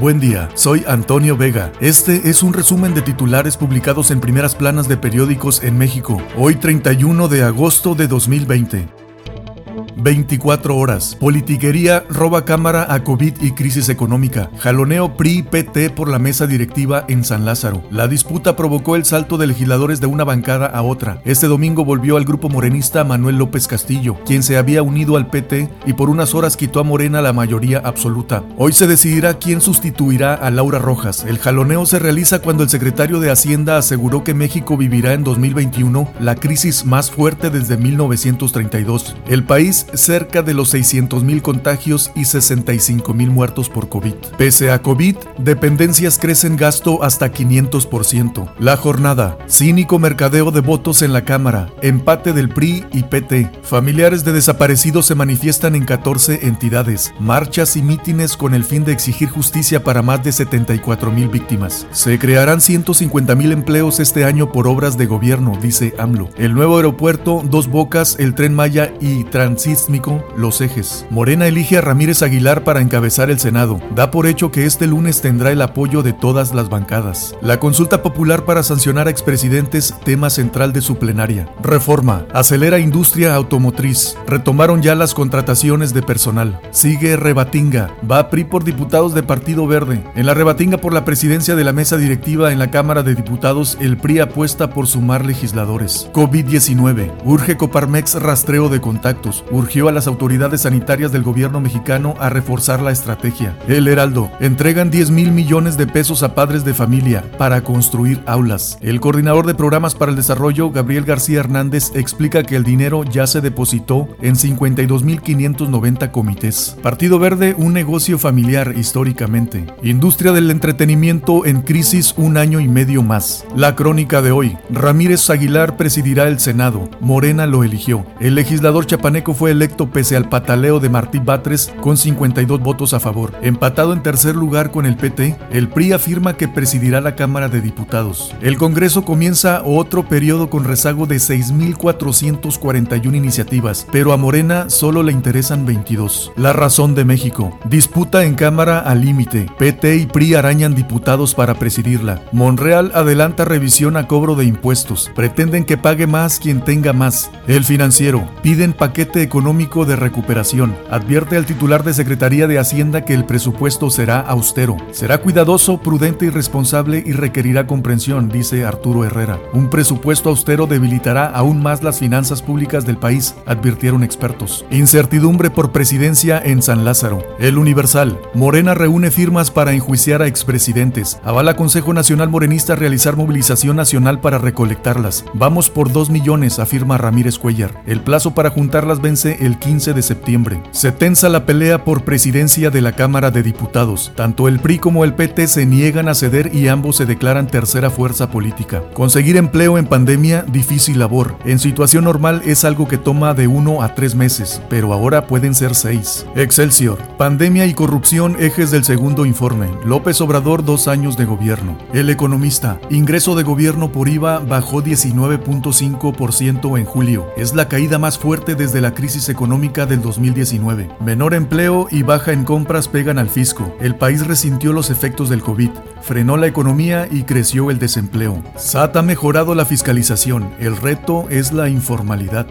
Buen día, soy Antonio Vega. Este es un resumen de titulares publicados en primeras planas de periódicos en México, hoy 31 de agosto de 2020. 24 horas. Politiquería roba cámara a COVID y crisis económica. Jaloneo PRI-PT por la mesa directiva en San Lázaro. La disputa provocó el salto de legisladores de una bancada a otra. Este domingo volvió al grupo morenista Manuel López Castillo, quien se había unido al PT y por unas horas quitó a Morena la mayoría absoluta. Hoy se decidirá quién sustituirá a Laura Rojas. El jaloneo se realiza cuando el secretario de Hacienda aseguró que México vivirá en 2021 la crisis más fuerte desde 1932. El país cerca de los 600.000 contagios y 65.000 muertos por COVID. Pese a COVID, dependencias crecen gasto hasta 500%. La jornada, cínico mercadeo de votos en la Cámara, empate del PRI y PT. Familiares de desaparecidos se manifiestan en 14 entidades, marchas y mítines con el fin de exigir justicia para más de 74.000 víctimas. Se crearán 150.000 empleos este año por obras de gobierno, dice AMLO. El nuevo aeropuerto, Dos Bocas, el Tren Maya y Transit los ejes. Morena elige a Ramírez Aguilar para encabezar el Senado. Da por hecho que este lunes tendrá el apoyo de todas las bancadas. La consulta popular para sancionar a expresidentes, tema central de su plenaria. Reforma. Acelera industria automotriz. Retomaron ya las contrataciones de personal. Sigue Rebatinga. Va PRI por diputados de Partido Verde. En la Rebatinga por la presidencia de la mesa directiva en la Cámara de Diputados, el PRI apuesta por sumar legisladores. COVID-19. Urge Coparmex rastreo de contactos. Urge a las autoridades sanitarias del gobierno mexicano a reforzar la estrategia. El Heraldo, entregan 10 mil millones de pesos a padres de familia para construir aulas. El coordinador de programas para el desarrollo, Gabriel García Hernández, explica que el dinero ya se depositó en 52.590 comités. Partido Verde, un negocio familiar históricamente. Industria del entretenimiento en crisis un año y medio más. La crónica de hoy. Ramírez Aguilar presidirá el Senado. Morena lo eligió. El legislador chapaneco fue el electo pese al pataleo de Martí Batres con 52 votos a favor. Empatado en tercer lugar con el PT, el PRI afirma que presidirá la Cámara de Diputados. El Congreso comienza otro periodo con rezago de 6.441 iniciativas, pero a Morena solo le interesan 22. La razón de México. Disputa en Cámara al límite. PT y PRI arañan diputados para presidirla. Monreal adelanta revisión a cobro de impuestos. Pretenden que pague más quien tenga más. El financiero. Piden paquete económico de recuperación. Advierte al titular de Secretaría de Hacienda que el presupuesto será austero. Será cuidadoso, prudente y responsable y requerirá comprensión, dice Arturo Herrera. Un presupuesto austero debilitará aún más las finanzas públicas del país, advirtieron expertos. Incertidumbre por presidencia en San Lázaro. El Universal. Morena reúne firmas para enjuiciar a expresidentes. Avala Consejo Nacional Morenista realizar movilización nacional para recolectarlas. Vamos por dos millones, afirma Ramírez Cuellar. El plazo para juntarlas vence el 15 de septiembre. Se tensa la pelea por presidencia de la Cámara de Diputados. Tanto el PRI como el PT se niegan a ceder y ambos se declaran tercera fuerza política. Conseguir empleo en pandemia, difícil labor. En situación normal es algo que toma de uno a tres meses, pero ahora pueden ser seis. Excelsior. Pandemia y corrupción, ejes del segundo informe. López Obrador, dos años de gobierno. El economista. Ingreso de gobierno por IVA bajó 19.5% en julio. Es la caída más fuerte desde la económica del 2019. Menor empleo y baja en compras pegan al fisco. El país resintió los efectos del COVID, frenó la economía y creció el desempleo. SAT ha mejorado la fiscalización. El reto es la informalidad.